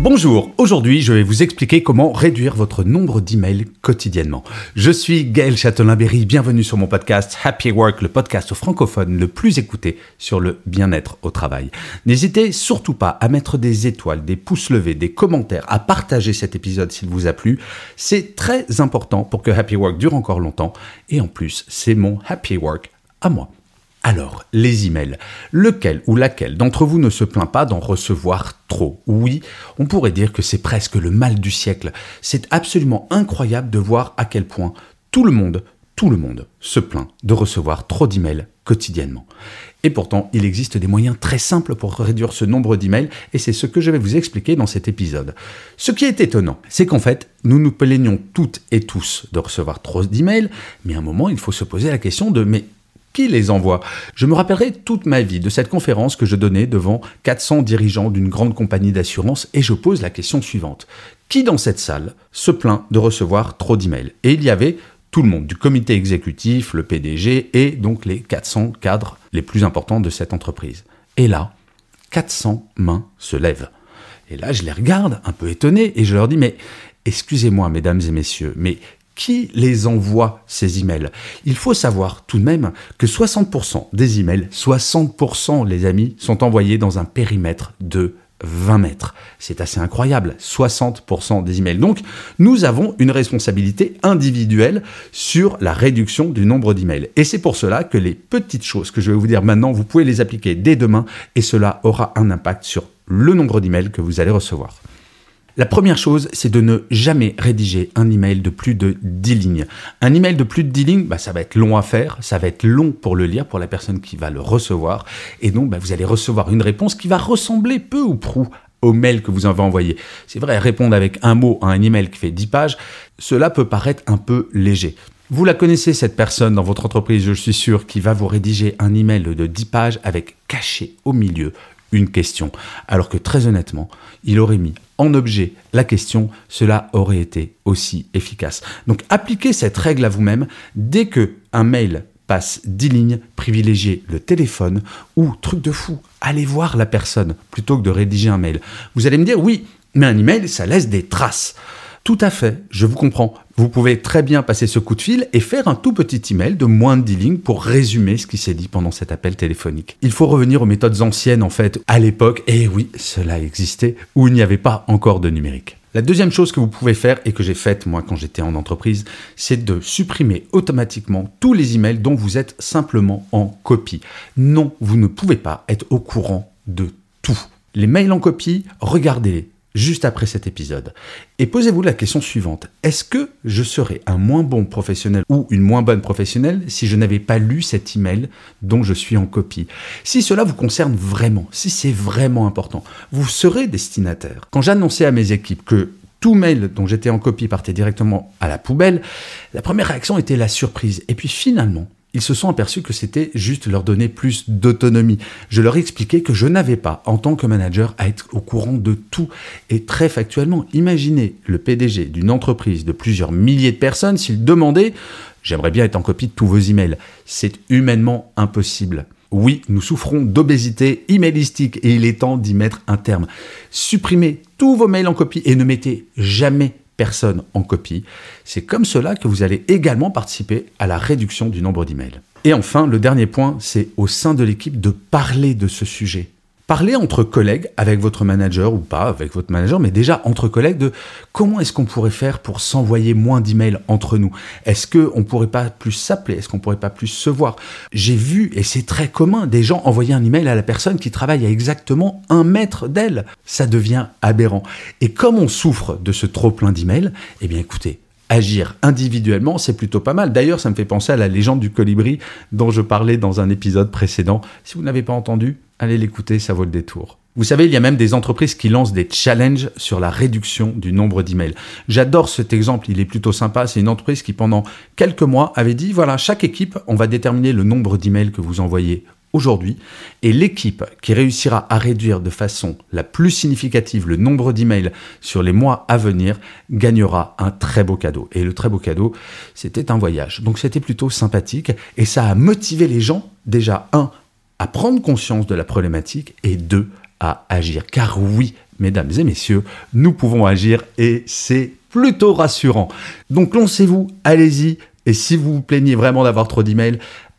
Bonjour, aujourd'hui je vais vous expliquer comment réduire votre nombre d'emails quotidiennement. Je suis Gaël Châtelain-Berry, bienvenue sur mon podcast Happy Work, le podcast francophone le plus écouté sur le bien-être au travail. N'hésitez surtout pas à mettre des étoiles, des pouces levés, des commentaires, à partager cet épisode s'il vous a plu. C'est très important pour que Happy Work dure encore longtemps et en plus c'est mon Happy Work à moi. Alors, les emails. Lequel ou laquelle d'entre vous ne se plaint pas d'en recevoir trop? Oui, on pourrait dire que c'est presque le mal du siècle. C'est absolument incroyable de voir à quel point tout le monde, tout le monde se plaint de recevoir trop d'emails quotidiennement. Et pourtant, il existe des moyens très simples pour réduire ce nombre d'emails, et c'est ce que je vais vous expliquer dans cet épisode. Ce qui est étonnant, c'est qu'en fait, nous nous plaignons toutes et tous de recevoir trop d'emails, mais à un moment, il faut se poser la question de mais les envoie Je me rappellerai toute ma vie de cette conférence que je donnais devant 400 dirigeants d'une grande compagnie d'assurance et je pose la question suivante. Qui dans cette salle se plaint de recevoir trop d'emails? Et il y avait tout le monde, du comité exécutif, le PDG et donc les 400 cadres les plus importants de cette entreprise. Et là, 400 mains se lèvent. Et là, je les regarde un peu étonné et je leur dis, mais excusez-moi, mesdames et messieurs, mais qui les envoie ces emails? Il faut savoir tout de même que 60% des emails, 60% les amis, sont envoyés dans un périmètre de 20 mètres. C'est assez incroyable, 60% des emails. Donc, nous avons une responsabilité individuelle sur la réduction du nombre d'emails. Et c'est pour cela que les petites choses que je vais vous dire maintenant, vous pouvez les appliquer dès demain et cela aura un impact sur le nombre d'emails que vous allez recevoir. La première chose, c'est de ne jamais rédiger un email de plus de 10 lignes. Un email de plus de 10 lignes, bah, ça va être long à faire, ça va être long pour le lire, pour la personne qui va le recevoir, et donc bah, vous allez recevoir une réponse qui va ressembler peu ou prou au mail que vous avez envoyé. C'est vrai, répondre avec un mot à un email qui fait 10 pages, cela peut paraître un peu léger. Vous la connaissez, cette personne dans votre entreprise, je suis sûr, qui va vous rédiger un email de 10 pages avec caché au milieu une question. Alors que très honnêtement, il aurait mis en objet la question, cela aurait été aussi efficace. Donc appliquez cette règle à vous-même dès que un mail passe 10 lignes, privilégiez le téléphone ou, truc de fou, allez voir la personne plutôt que de rédiger un mail. Vous allez me dire, oui, mais un email, ça laisse des traces. Tout à fait, je vous comprends. Vous pouvez très bien passer ce coup de fil et faire un tout petit email de moins de 10 lignes pour résumer ce qui s'est dit pendant cet appel téléphonique. Il faut revenir aux méthodes anciennes en fait, à l'époque, et oui, cela existait, où il n'y avait pas encore de numérique. La deuxième chose que vous pouvez faire et que j'ai faite moi quand j'étais en entreprise, c'est de supprimer automatiquement tous les emails dont vous êtes simplement en copie. Non, vous ne pouvez pas être au courant de tout. Les mails en copie, regardez-les juste après cet épisode. Et posez-vous la question suivante. Est-ce que je serais un moins bon professionnel ou une moins bonne professionnelle si je n'avais pas lu cet email dont je suis en copie? Si cela vous concerne vraiment, si c'est vraiment important, vous serez destinataire. Quand j'annonçais à mes équipes que tout mail dont j'étais en copie partait directement à la poubelle, la première réaction était la surprise. Et puis finalement, ils se sont aperçus que c'était juste leur donner plus d'autonomie. Je leur expliquais que je n'avais pas, en tant que manager, à être au courant de tout. Et très factuellement, imaginez le PDG d'une entreprise de plusieurs milliers de personnes s'il demandait J'aimerais bien être en copie de tous vos emails. C'est humainement impossible. Oui, nous souffrons d'obésité emailistique et il est temps d'y mettre un terme. Supprimez tous vos mails en copie et ne mettez jamais personne en copie. C'est comme cela que vous allez également participer à la réduction du nombre d'emails. Et enfin, le dernier point, c'est au sein de l'équipe de parler de ce sujet. Parlez entre collègues, avec votre manager ou pas avec votre manager, mais déjà entre collègues de comment est-ce qu'on pourrait faire pour s'envoyer moins d'emails entre nous? Est-ce qu'on pourrait pas plus s'appeler? Est-ce qu'on pourrait pas plus se voir? J'ai vu, et c'est très commun, des gens envoyer un email à la personne qui travaille à exactement un mètre d'elle. Ça devient aberrant. Et comme on souffre de ce trop plein d'emails, eh bien écoutez, agir individuellement, c'est plutôt pas mal. D'ailleurs, ça me fait penser à la légende du colibri dont je parlais dans un épisode précédent. Si vous n'avez pas entendu, allez l'écouter, ça vaut le détour. Vous savez, il y a même des entreprises qui lancent des challenges sur la réduction du nombre d'emails. J'adore cet exemple, il est plutôt sympa. C'est une entreprise qui, pendant quelques mois, avait dit, voilà, chaque équipe, on va déterminer le nombre d'emails que vous envoyez aujourd'hui, et l'équipe qui réussira à réduire de façon la plus significative le nombre d'emails sur les mois à venir gagnera un très beau cadeau. Et le très beau cadeau, c'était un voyage. Donc c'était plutôt sympathique, et ça a motivé les gens, déjà, un, à prendre conscience de la problématique, et deux, à agir. Car oui, mesdames et messieurs, nous pouvons agir, et c'est plutôt rassurant. Donc lancez-vous, allez-y, et si vous vous plaignez vraiment d'avoir trop d'emails,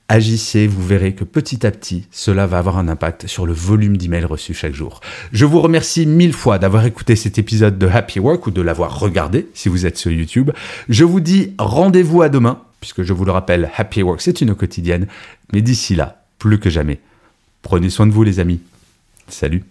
Agissez, vous verrez que petit à petit, cela va avoir un impact sur le volume d'emails reçus chaque jour. Je vous remercie mille fois d'avoir écouté cet épisode de Happy Work ou de l'avoir regardé si vous êtes sur YouTube. Je vous dis rendez-vous à demain, puisque je vous le rappelle, Happy Work c'est une quotidienne, mais d'ici là, plus que jamais, prenez soin de vous les amis. Salut